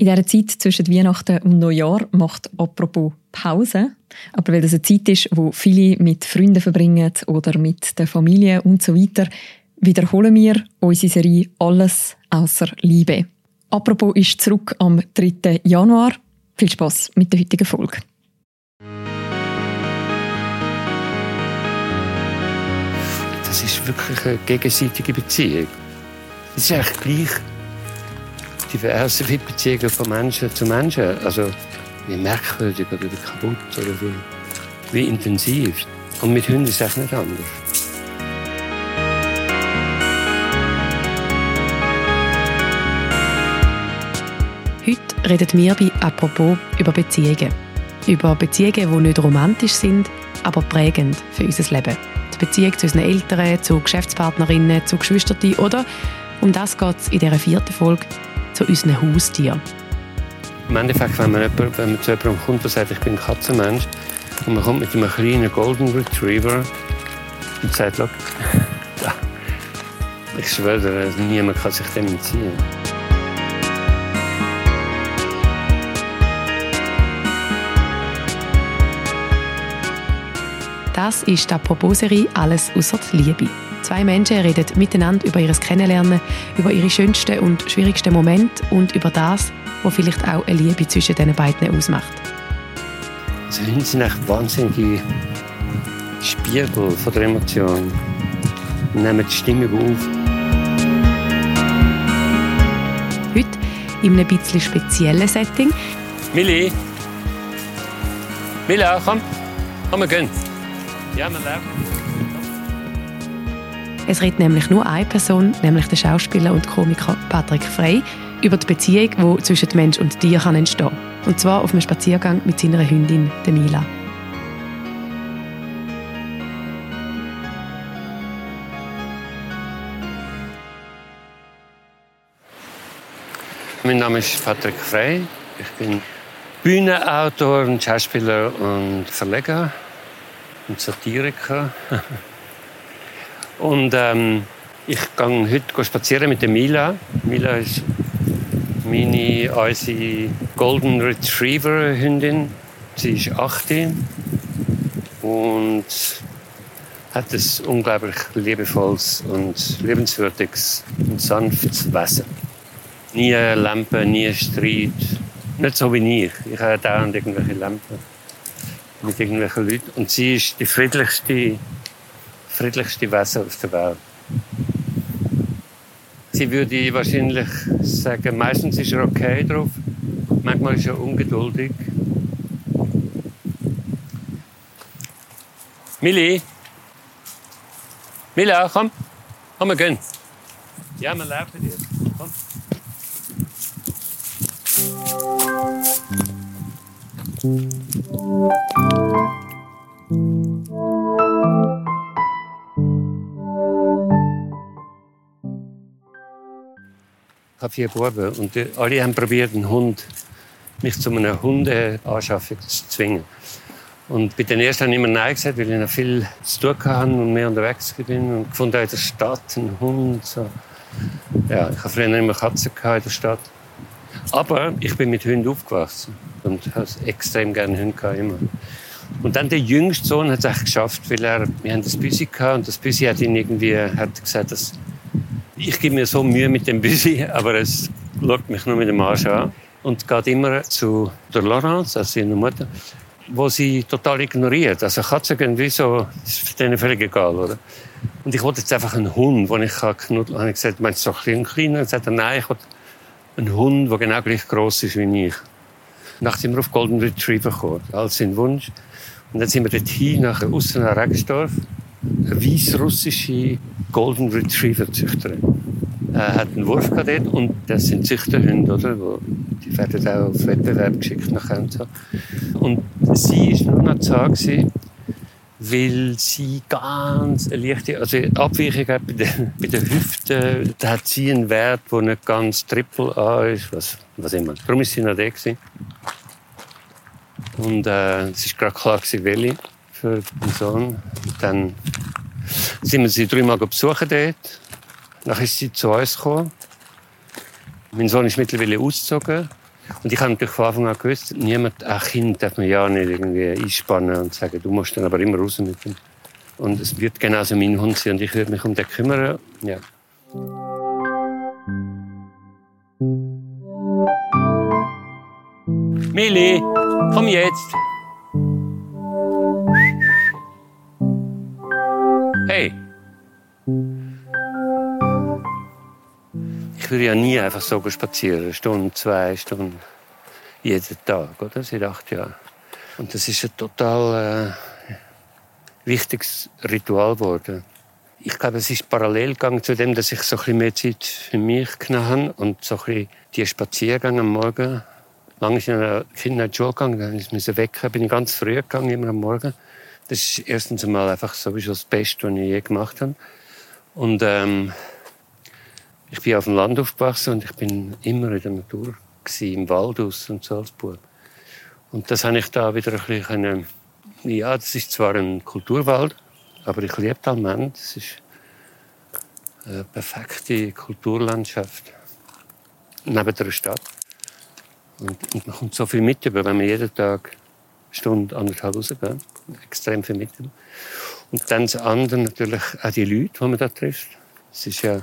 In dieser Zeit zwischen Weihnachten und Neujahr macht apropos Pause. Aber weil das eine Zeit ist, wo viele mit Freunden verbringen oder mit der Familie und so weiter, wiederholen wir unsere Serie Alles außer Liebe. Apropos ist zurück am 3. Januar. Viel Spaß mit der heutigen Folge. Das ist wirklich eine gegenseitige Beziehung. Es ist eigentlich gleich diverse Beziehungen von Menschen zu Menschen. Also wie merkwürdig oder wie kaputt oder wie, wie intensiv. Und mit Hunden ist es nicht anders. Heute reden wir bei «Apropos» über Beziehungen. Über Beziehungen, die nicht romantisch sind, aber prägend für unser Leben. Die Beziehung zu unseren Eltern, zu Geschäftspartnerinnen, zu Geschwistern oder, um das geht es in dieser vierten Folge, zu unseren Haustieren. Im Endeffekt, wenn man, jemand, wenn man zu jemandem kommt und sagt, ich bin ein Katzenmensch, und man kommt mit einem kleinen Golden Retriever und sagt, ich schwöre, niemand kann sich dem entziehen. Das ist die Proposerie «Alles außer die Liebe». Zwei Menschen reden miteinander über ihr Kennenlernen, über ihre schönsten und schwierigsten Momente und über das, was vielleicht auch eine Liebe zwischen den beiden ausmacht. Also Hunde sind echt wahnsinnige Spiegel von der Emotion. Nehmen die Stimmung auf. Heute in einem bisschen speziellen Setting. Milli! Mila, komm! Komm, wir gehen. Ja, wir laufen. Es redet nämlich nur eine Person, nämlich der Schauspieler und Komiker Patrick Frey, über die Beziehung, die zwischen Mensch und Tier kann entstehen kann. Und zwar auf einem Spaziergang mit seiner Hündin, der Mila. Mein Name ist Patrick Frey. Ich bin Bühnenautor, Schauspieler und Verleger und Satiriker. Und ähm, ich gehe heute spazieren mit der Mila. Mila ist meine, unsere Golden Retriever Hündin. Sie ist 18 und hat ein unglaublich liebevolles und liebenswürdiges und sanftes Wesen. Nie Lampen, nie Streit. Nicht so wie ich. Ich habe dauernd irgendwelche Lampen mit irgendwelchen Leuten. Und sie ist die friedlichste friedlichste Wesen auf der Welt. Sie würde wahrscheinlich sagen, meistens ist er okay drauf, manchmal ist er ungeduldig. Milli? Mila, komm. Komm, wir gehen. Ja, wir laufen jetzt. Komm. Ich habe vier Buben und die, alle haben probiert, einen Hund, mich zu einer Hundeanschaffung zu zwingen. Und bei den ersten habe ich immer Nein gesagt, weil ich noch viel zu tun hatte und mehr unterwegs bin und gefunden in der Stadt einen Hund. So. Ja, ich habe früher immer Katzen in der Stadt. Aber ich bin mit Hunden aufgewachsen und habe extrem gerne Hunde gehabt, immer. Und dann der jüngste Sohn hat es geschafft, weil er, wir haben das Büsi gehabt und das Büsi hat ihn irgendwie, hat gesagt, dass ich gebe mir so Mühe mit dem Büsi, aber es schaut mich nur mit dem Arsch an. Und geht immer zu der Laurence, also seiner Mutter, wo sie total ignoriert. Also Katzen gehen wie so, ist denen völlig egal, oder? Und ich wollte jetzt einfach einen Hund, den ich knuddeln kann. ich gesagt, meinst du so ein kleiner? Und sagte, nein, ich wollte einen Hund, der genau gleich groß ist wie ich. Nachdem sind wir auf Golden Retriever gekommen, als sein Wunsch. Und dann sind wir dort hin, nach Ussener Regensdorf. Eine weißrussische Golden Retriever Züchterin. Er hat einen Wurf dort und das sind Züchterhunde, oder? Die werden auch auf Wettbewerb geschickt nach so. Und sie ist nur noch da gewesen, weil sie ganz eine leichte, also Abweichung hat bei der, bei der Hüfte, da hat sie einen Wert, der nicht ganz Triple A ist, was, was immer. Darum ist sie noch da gewesen. Und äh, es war gerade klar, welche für den Sohn. Und dann sind wir sie dreimal besuchen dort. Dann ist sie zu uns gekommen. Mein Sohn ist mittlerweile ausgezogen. Und ich habe natürlich von Anfang an gewusst, niemand, ein Kind darf man ja nicht irgendwie einspannen und sagen, du musst dann aber immer raus mit dem. Und es wird genauso mein Hund sein und ich würde mich um den kümmern. Ja. Mili, komm jetzt. Ich würde ja nie einfach so spazieren, eine Stunde, zwei Stunden, jeden Tag, oder? Seit acht Jahren. Und das ist ein total äh, wichtiges Ritual geworden. Ich glaube, es ist parallel gegangen zu dem, dass ich so ein mehr Zeit für mich genommen habe und so ein bisschen die Spaziergänge am Morgen. Lange ist in einer Kinderschule gegangen, dann musste ich wecken, bin ich ganz früh gegangen, immer am Morgen. Das ist erstens einmal einfach sowieso das Beste, was ich je gemacht habe. Und ähm, ich bin auf dem Land aufgewachsen und ich bin immer in der Natur gewesen, im Waldhaus und Salzburg. Und das habe ich da wieder ein bisschen, ja, das ist zwar ein Kulturwald, aber ich liebe Almend. Es ist eine perfekte Kulturlandschaft neben der Stadt. Und, und man kommt so viel mit über, wenn man jeden Tag eine Stunde, anderthalb rausgeht. Extrem viel mit. Und dann das andere natürlich auch die Leute, die man da trifft. Es ist ja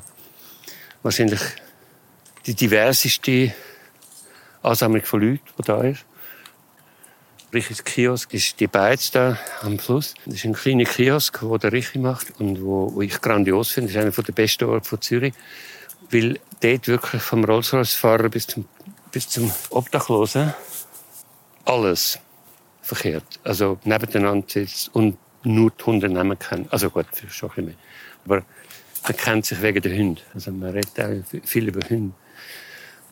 wahrscheinlich die diverseste Ansammlung von Leuten, die da ist. Richis Kiosk ist die Beiz da am Fluss. Das ist ein kleiner Kiosk, den der Richi macht und wo, wo ich grandios finde. Das ist einer der besten Orte von Zürich, weil dort wirklich vom Rolls-Royce-Fahrer bis zum, bis zum Obdachlosen alles verkehrt. Also nebeneinander sitzt und nur die Hunde nehmen kann. Also gut, schon ein bisschen mehr. Aber man kennt sich wegen der Hunde. Also man redet auch viel über Hunde.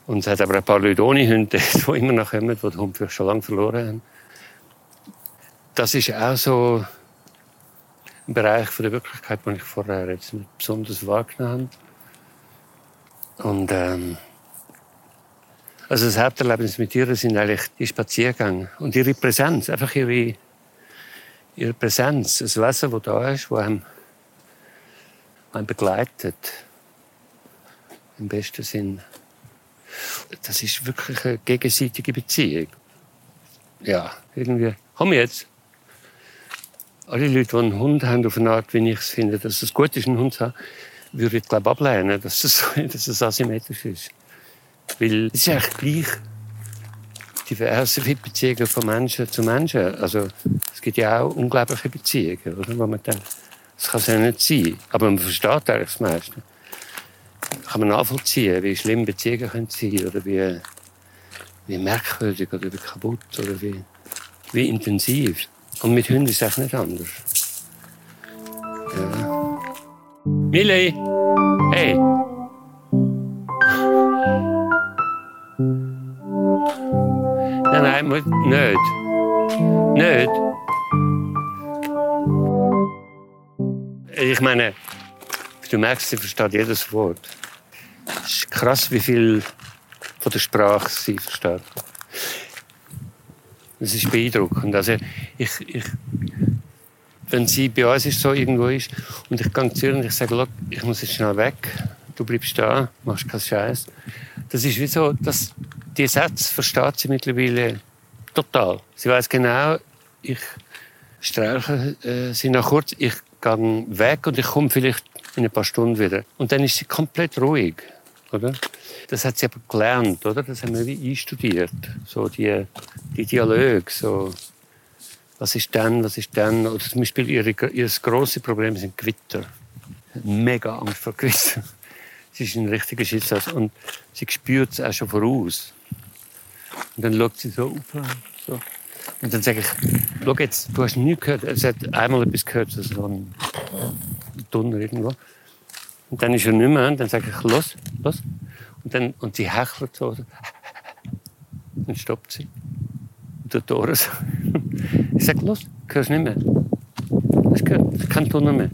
Und es hat aber ein paar Leute ohne Hunde, die immer noch kommen, die den Hund vielleicht schon lange verloren haben. Das ist auch so ein Bereich von der Wirklichkeit, den ich vorher jetzt nicht besonders wahrgenommen habe. Und ähm, also das Haupterlebnis mit ihr sind eigentlich die Spaziergänge und ihre Präsenz, einfach ihre, ihre Präsenz, das Wesen, das da ist, das einem einen begleitet. Im besten Sinn. Das ist wirklich eine gegenseitige Beziehung. Ja, irgendwie. Komm jetzt. Alle Leute, die einen Hund haben, auf eine Art, wie ich es finde, dass es gut ist, einen Hund zu haben, würde ich, glaube ablehnen, dass es, dass es asymmetrisch ist. Weil es ist eigentlich gleich diverse Beziehungen von Menschen zu Menschen. Also, es gibt ja auch unglaubliche Beziehungen, oder? Wo man denkt, das kann ja nicht sein. Aber man versteht eigentlich das meiste. Kann man nachvollziehen, wie schlimm Beziehungen können sein oder wie, wie merkwürdig oder wie kaputt oder wie, wie intensiv. Und mit Hunden ist es nicht anders. Ja. Millie! Hey! Nein, nein, nicht. Nicht. Ich meine, du merkst, sie versteht jedes Wort. Es ist krass, wie viel von der Sprache sie versteht. Das ist beeindruckend. Also ich, ich, wenn sie bei uns ist, so irgendwo ist und ich gehe zu ihr und ich sage, ich muss jetzt schnell weg, du bleibst da, machst keinen Scheiß. Das ist wie so, dass die Sätze versteht sie mittlerweile total. Sie weiß genau, ich streiche äh, sie nach kurz, ich gehe weg und ich komme vielleicht in ein paar Stunden wieder. Und dann ist sie komplett ruhig, oder? Das hat sie aber gelernt, oder? Das haben wir wie einstudiert. So die, die Dialoge, so. Was ist denn, was ist denn? Oder zum Beispiel ihre, ihr grosses Problem sind Gewitter. Mega Angst vor Gewitter. Sie ist ein richtiger Schicksals und sie spürt es auch schon voraus. Und dann schaut sie so auf. So. Und dann sage ich, schau jetzt, du hast nie gehört, es hat einmal etwas gehört, so ein Donner irgendwo. Und dann ist er nicht mehr, und dann sage ich, los, los. Und, dann, und sie hechelt so. Dann stoppt sie. Und der Tor so. Ich sage, los, hörst nicht mehr. Hast gehört, kein Donner mehr.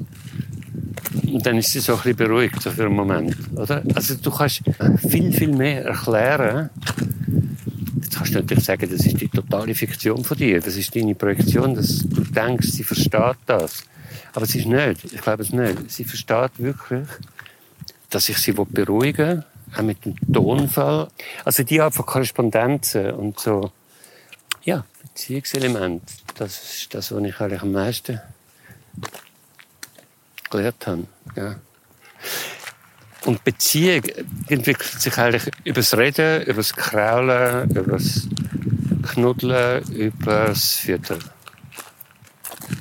Und dann ist sie so ein bisschen beruhigt so für einen Moment. Oder? Also du kannst viel, viel mehr erklären, kannst du natürlich sagen, das ist die totale Fiktion von dir. Das ist deine Projektion, dass du denkst, sie versteht das. Aber es ist nicht. Ich glaube es nicht. Sie versteht wirklich, dass ich sie beruhigen will auch mit dem Tonfall. Also die Art von Korrespondenzen und so, ja, Beziehungselement, das ist das, was ich eigentlich am meisten gelernt habe. Ja. Und Beziehung entwickelt sich eigentlich über das Reden, über das Kraulen, über das Knuddeln, über das Füttern.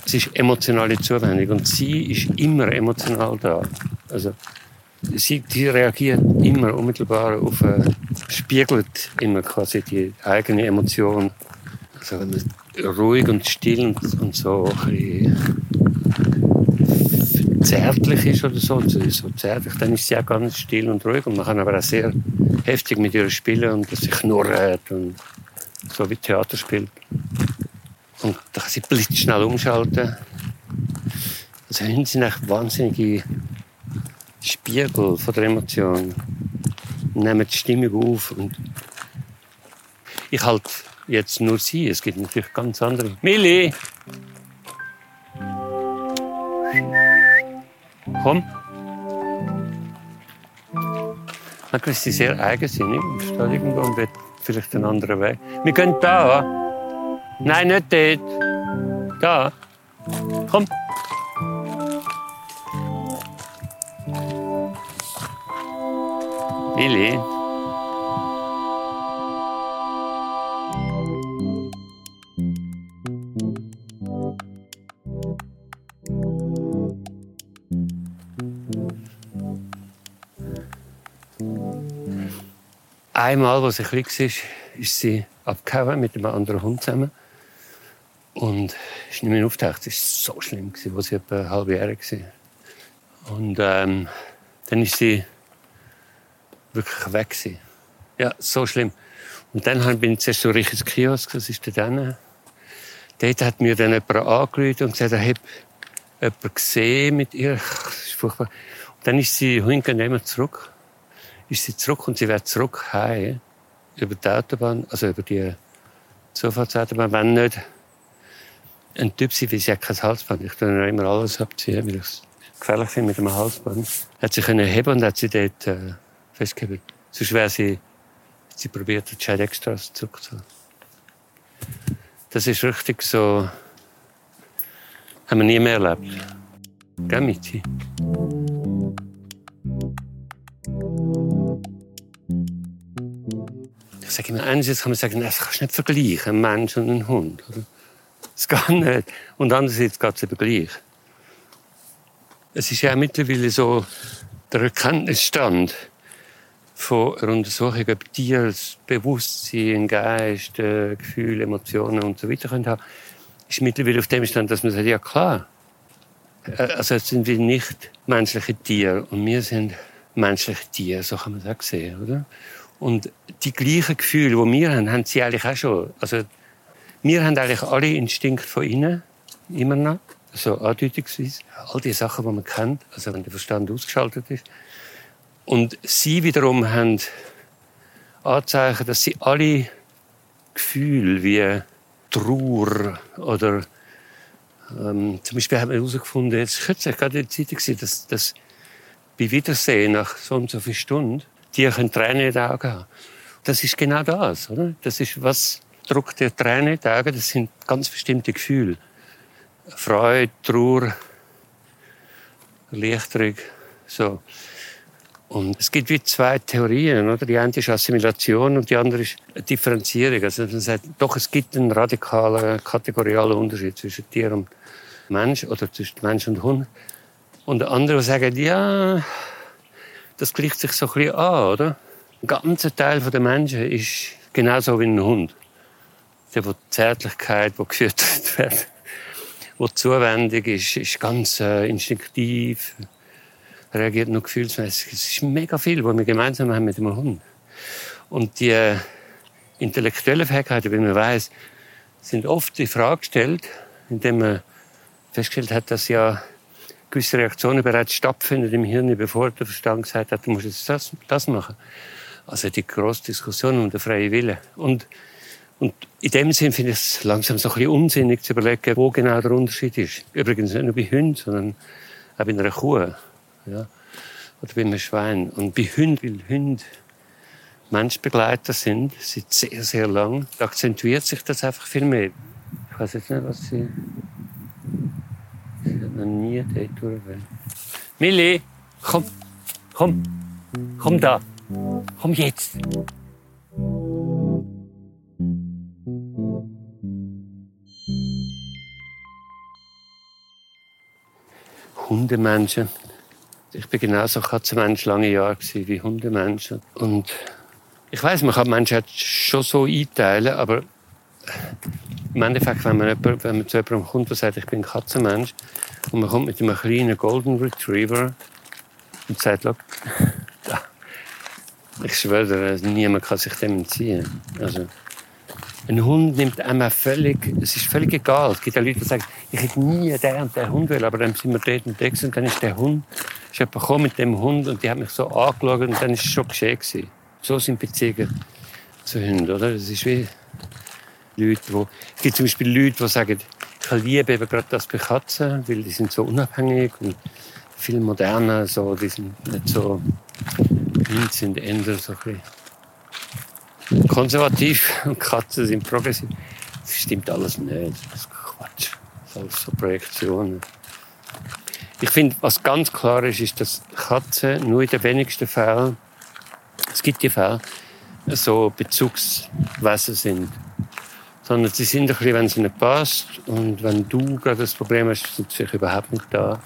Es ist emotionale Zuwendung und sie ist immer emotional da. Also, sie die reagiert immer unmittelbar auf, äh, spiegelt immer quasi die eigene Emotion. Also wenn man ruhig und still und, und so ein bisschen zärtlich ist oder so, so zärtlich, dann ist sie auch ganz still und ruhig und man kann aber auch sehr heftig mit ihr spielen und dass sie knurrt und so wie Theater spielt. Und da kann sie blitzschnell umschalten. Also Hunde sind echt wahnsinnige Spiegel von der Emotion. Nehmen die Stimmung auf. Und ich halte jetzt nur sie. Es gibt natürlich ganz andere. Milli! Komm. Ist sie sehr eigensinnig irgendwo und will vielleicht einen anderen Weg. Wir gehen da. Nein, nicht dort. Da. Komm. Willi. Einmal, als ich klein war, ist sie abgehauen mit einem anderen Hund zusammen. Und ist nicht mehr aufgetaucht. Es war so schlimm, als sie etwa halbjährig war. Und ähm, dann ist sie wirklich weg. Gewesen. Ja, so schlimm. Und dann bin ich zuerst so richtig ins Kiosk, das ist dann. Dort hat mir dann jemand angerufen und gesagt, er habe jemanden gesehen mit ihr. Das ist furchtbar. Und dann ist sie hinten zurück. Ist sie zurück und sie wird zurück heim über die Autobahn, also über die Zufahrtsautobahn, wenn nicht ein Typ sie, weil sie hat kein Halsband. Ich tue immer alles abziehen, weil ich es gefährlich finde mit einem Halsband. Hat sie können heben und hat sie dort äh, festgehalten. Sonst wäre sie, sie probiert, die Extras zurückzuholen. Das ist richtig so, haben wir nie mehr erlebt. Gell, Michi? Ich sage immer, einerseits kann man sagen, das kannst du nicht vergleichen, ein Mensch und ein Hund. Das geht nicht. Und andererseits geht es eben gleich. Es ist ja mittlerweile so der Erkenntnisstand von einer Untersuchung, ob Tiere Bewusstsein, Geist, äh, Gefühle, Emotionen und so weiter können haben, ist mittlerweile auf dem Stand, dass man sagt, ja klar, also jetzt sind wir nicht menschliche Tiere und wir sind menschliche Tiere, so kann man das sehen, oder? Und die gleichen Gefühle, die wir haben, haben sie eigentlich auch schon. Also, wir haben eigentlich alle Instinkte von innen, immer noch, so andeutungsweise. All die Sachen, die man kennt, also wenn der Verstand ausgeschaltet ist. Und sie wiederum haben Anzeichen, dass sie alle Gefühle wie Trauer oder ähm, zum Beispiel haben wir herausgefunden, jetzt kürzlich gerade in der Zeitung, dass, dass bei Wiedersehen nach so und so vielen Stunden die können Tränen in den Augen haben. Das ist genau das, oder? Das ist, was drückt dir Tränen in die Augen? Das sind ganz bestimmte Gefühle. Freude, Trauer, Erleichterung, so. Und es gibt wie zwei Theorien, oder? Die eine ist Assimilation und die andere ist Differenzierung. Also man sagt, doch, es gibt einen radikalen, kategorialen Unterschied zwischen Tier und Mensch oder zwischen Mensch und Hund. Und andere sagen, ja, das gleicht sich so ein bisschen an, oder? Ein ganzer Teil der Menschen ist genauso wie ein Hund. Der, wo Zärtlichkeit, wo gefüttert wird, wo zuwendig ist, ist ganz äh, instinktiv, reagiert nur gefühlsmäßig. Es ist mega viel, was wir gemeinsam haben mit dem Hund. Und die äh, intellektuellen Fähigkeiten, wie man weiß, sind oft in Frage gestellt, indem man festgestellt hat, dass ja gewisse Reaktionen bereits stattfinden im Hirn, bevor der Verstand gesagt hat, du musst jetzt das, das machen. Also die grosse Diskussion um den freien Willen. Und, und in dem Sinn finde ich es langsam so ein bisschen unsinnig zu überlegen, wo genau der Unterschied ist. Übrigens nicht nur bei Hunden, sondern auch bei einer Kuh. Ja. oder bei einem Schwein. Und bei Hunden, weil Hunde Menschbegleiter sind, seit sehr, sehr lang, akzentuiert sich das einfach viel mehr. Ich weiß jetzt nicht, was sie... Ich habe noch nie dort durch. Milli, komm, komm, komm da, komm jetzt. Hundemenschen. Ich bin genauso Katzenmensch lange Jahre wie Hundemenschen. Und ich weiß, man kann Menschen schon so einteilen, aber im Endeffekt, wenn man, jemand, wenn man zu jemandem kommt, der sagt, ich bin Katzenmensch, und man kommt mit einem kleinen Golden Retriever und sagt, ich schwöre, niemand kann sich dem entziehen. Also, ein Hund nimmt einmal völlig, es ist völlig egal. Es gibt ja Leute, die sagen, ich hätte nie den und den Hund will, aber dann sind wir dort unterwegs und dann ist der Hund, ist jemand gekommen mit dem Hund und die hat mich so angeschaut und dann ist es schon geschehen gewesen. So sind Beziehungen zu Hunden, oder? Das ist wie Leute, wo, es gibt zum Beispiel Leute, die sagen, ich liebe eben gerade das bei Katzen, weil die sind so unabhängig und viel moderner, so, die sind nicht so, Hunde sind eher so ein bisschen konservativ und Katzen sind progressiv. Das stimmt alles nicht. Das ist Quatsch. Das sind alles so Projektionen. Ich finde, was ganz klar ist, ist, dass Katzen nur in den wenigsten Fällen, es gibt die Fälle, so Bezugswesen sind. Sondern sie sind ein bisschen, wenn es ihnen passt und wenn du gerade das Problem hast, sind sie überhaupt nicht da.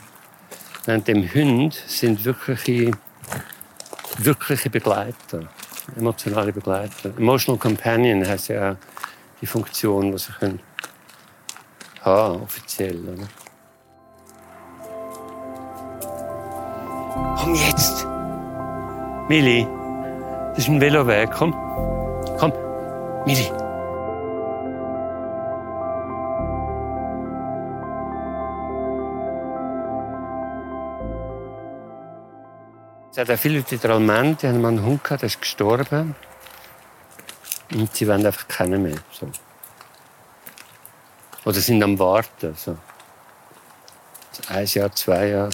Während dem Hund sind wirkliche, wirkliche Begleiter emotionale Begleiter. Emotional Companion heißt ja die Funktion, die sie können haben, offiziell. Oder? Komm jetzt! Mili, das ist ein Veloweg. Komm, komm, Mili. Es hat auch viele Leute Almend, die haben einen Hund gehabt, der ist gestorben. Und sie wollen einfach keinen mehr. So. Oder sind am Warten. So. Ein Jahr, zwei Jahre.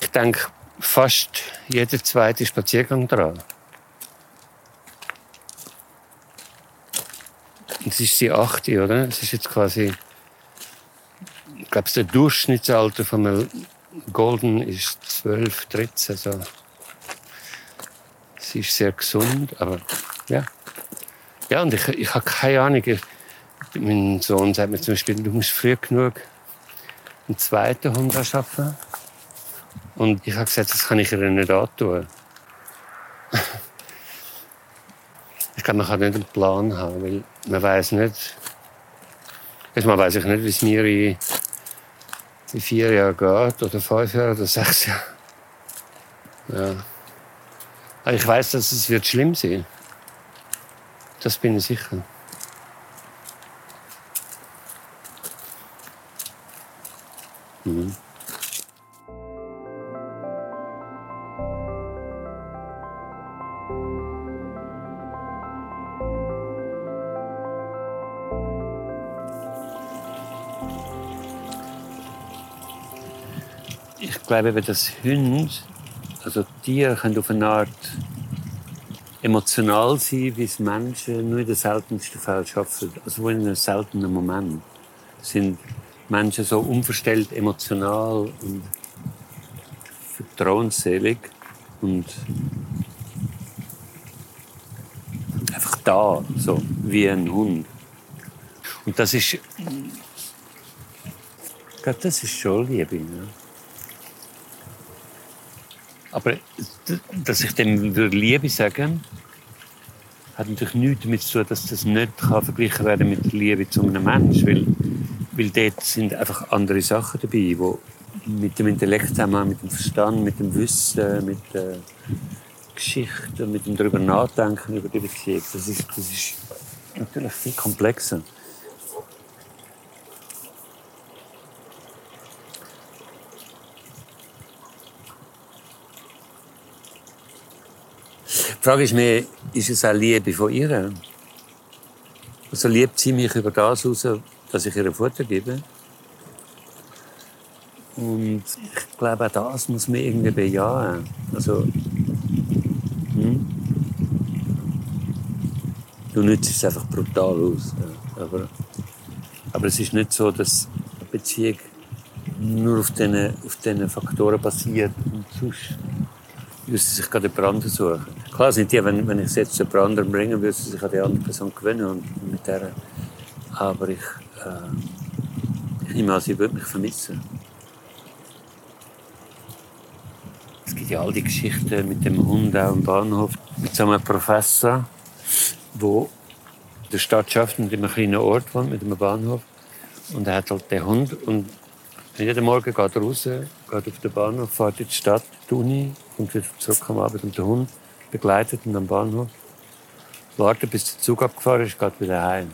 Ich denke, fast jeder zweite Spaziergang dran. Es ist die achte, oder? Es ist jetzt quasi glaube, das Durchschnittsalter von einem Golden ist 12, 13. So. Sie ist sehr gesund, aber ja. Ja, und ich, ich habe keine Ahnung. Mein Sohn sagt mir zum Beispiel, du musst früh genug einen zweiten Hund anschaffen. Und ich habe gesagt, das kann ich ihr nicht antun. ich glaube, man kann nicht einen Plan haben, weil man weiß nicht, erstmal weiß ich nicht, wie es mir in in vier Jahren geht, oder fünf Jahre oder sechs Jahre. Ja. Aber ich weiß, dass es wird schlimm sein. Das bin ich sicher. Mhm. Ich glaube, dass Hunde, also Tiere, können auf eine Art emotional sein, wie es Menschen nur in den seltensten Fällen schaffen. Also in einem seltenen Moment sind Menschen so unverstellt emotional und vertrauensselig und einfach da, so wie ein Hund. Und das ist, ich das ist schon Liebe. Ne? Aber dass ich dem Liebe sagen hat natürlich nichts damit zu tun, dass das nicht kann verglichen werden mit der Liebe zu einem Menschen. Weil, weil dort sind einfach andere Sachen dabei, die mit dem Intellekt zusammen, mit dem Verstand, mit dem Wissen, mit der Geschichte, mit dem darüber nachdenken über die Beziehung. Das ist, das ist natürlich viel komplexer. Frage ist mir, ist es auch Liebe von ihr? Also liebt sie mich über das heraus, dass ich ihr Futter gebe? Und ich glaube, auch das muss man irgendwie bejahen. Also, hm? Du nützt es einfach brutal aus. Aber, aber es ist nicht so, dass eine Beziehung nur auf diesen, auf Faktoren basiert und sonst müssen sie sich gerade den anderen suchen. Klar sind die, wenn, wenn ich es jetzt zu jemand anderem bringe, würden sie sich an die andere Person gewöhnen und mit der. Aber ich, äh, ich nehme an, sie würde mich vermissen. Es gibt ja all die Geschichten mit dem Hund auch im Bahnhof. Mit so einem Professor, der in der Stadt schafft, in einem kleinen Ort wohnt, mit einem Bahnhof. Und er hat halt den Hund und jeden Morgen geht er raus, geht auf den Bahnhof, fährt in die Stadt, die Uni, kommt wieder zurück am Abend und der Hund begleitet ihn am Bahnhof. Wartet, bis der Zug abgefahren ist, geht wieder heim.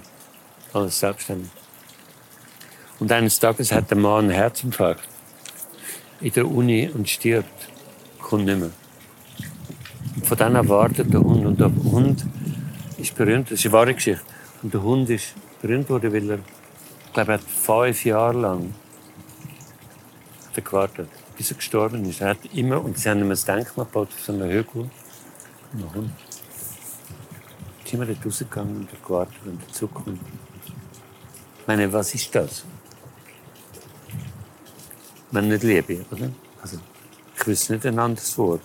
Alles selbstständig. Und eines Tages hat der Mann einen Herzinfarkt in der Uni und stirbt. Kommt nicht mehr. Und von dann wartet der Hund. Und der Hund ist berühmt, das ist eine wahre Geschichte. Und der Hund ist berühmt worden, weil er, ich glaube, er hat fünf Jahre lang gewartet, bis er gestorben ist. Er hat immer, und sie haben ihm ein Denkmal gebaut auf so einer Hügel. Und dann ist immer dort rausgegangen und hat gewartet und der Zug kommt. Ich meine, was ist das? Wenn nicht Liebe, oder? Also, ich wüsste nicht ein anderes Wort.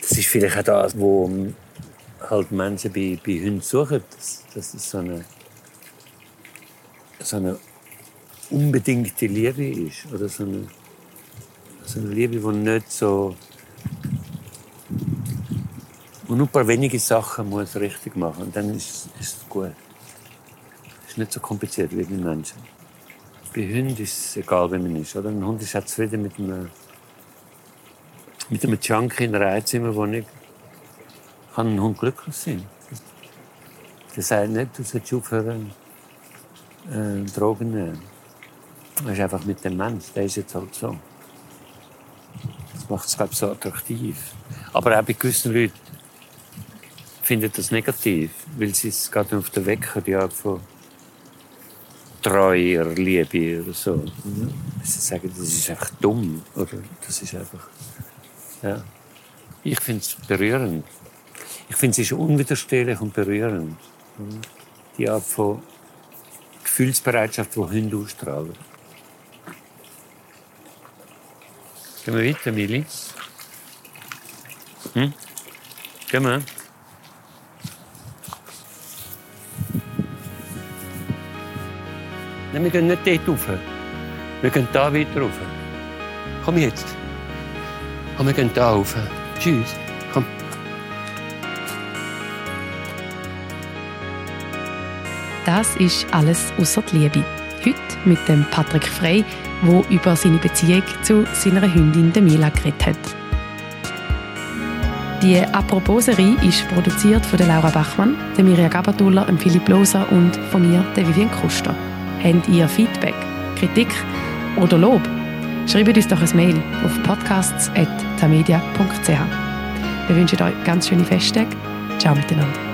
Das ist vielleicht auch das, wo halt Menschen bei, bei Hunden suchen. Das, das ist so eine, so eine unbedingte Liebe ist. Oder so eine, so eine Liebe, die nicht so. Und nur ein paar wenige Sachen muss richtig machen. Und dann ist, es gut. Es ist nicht so kompliziert wie bei Menschen. Bei Hunden ist es egal, wie man ist. Oder? Ein Hund ist auch zufrieden mit einem, mit einem Junkie in einer Einzimmerwohnung. Kann ein Hund glücklich sein. Der sagt nicht, du sollst aufhören, äh, Drogen nehmen. Das ist einfach mit dem Mensch, der ist jetzt halt so. Das macht es, glaube ich, so attraktiv. Aber auch bei gewissen Leuten finden das negativ, weil sie es gerade auf den Wecker die Art von treuer Liebe oder so. Mhm. Sie sagen, das ist einfach dumm. Oder das ist einfach. Ja. Ich finde es berührend. Ich finde es ist unwiderstehlich und berührend. Die Art von Gefühlsbereitschaft, die Hunde ausstrahlen. Gehen wir weiter, Mili? Hm? Gehen wir? Nein, wir gehen nicht dort rauf. Wir gehen da weiter rauf. Komm jetzt. Komm, wir gehen da rauf. Tschüss. Komm. Das ist alles außer die Liebe. Heute mit dem Patrick Frey, der über seine Beziehung zu seiner Hündin Mila geredet hat. Die Apropos-Serie ist produziert von Laura Bachmann, Mirja Gabatuller, Philipp Loser und von mir, Vivian Kuster. Habt ihr Feedback, Kritik oder Lob? Schreibt uns doch ein Mail auf podcasts.tamedia.ch. Wir wünschen euch ganz schöne Festtage. Ciao miteinander.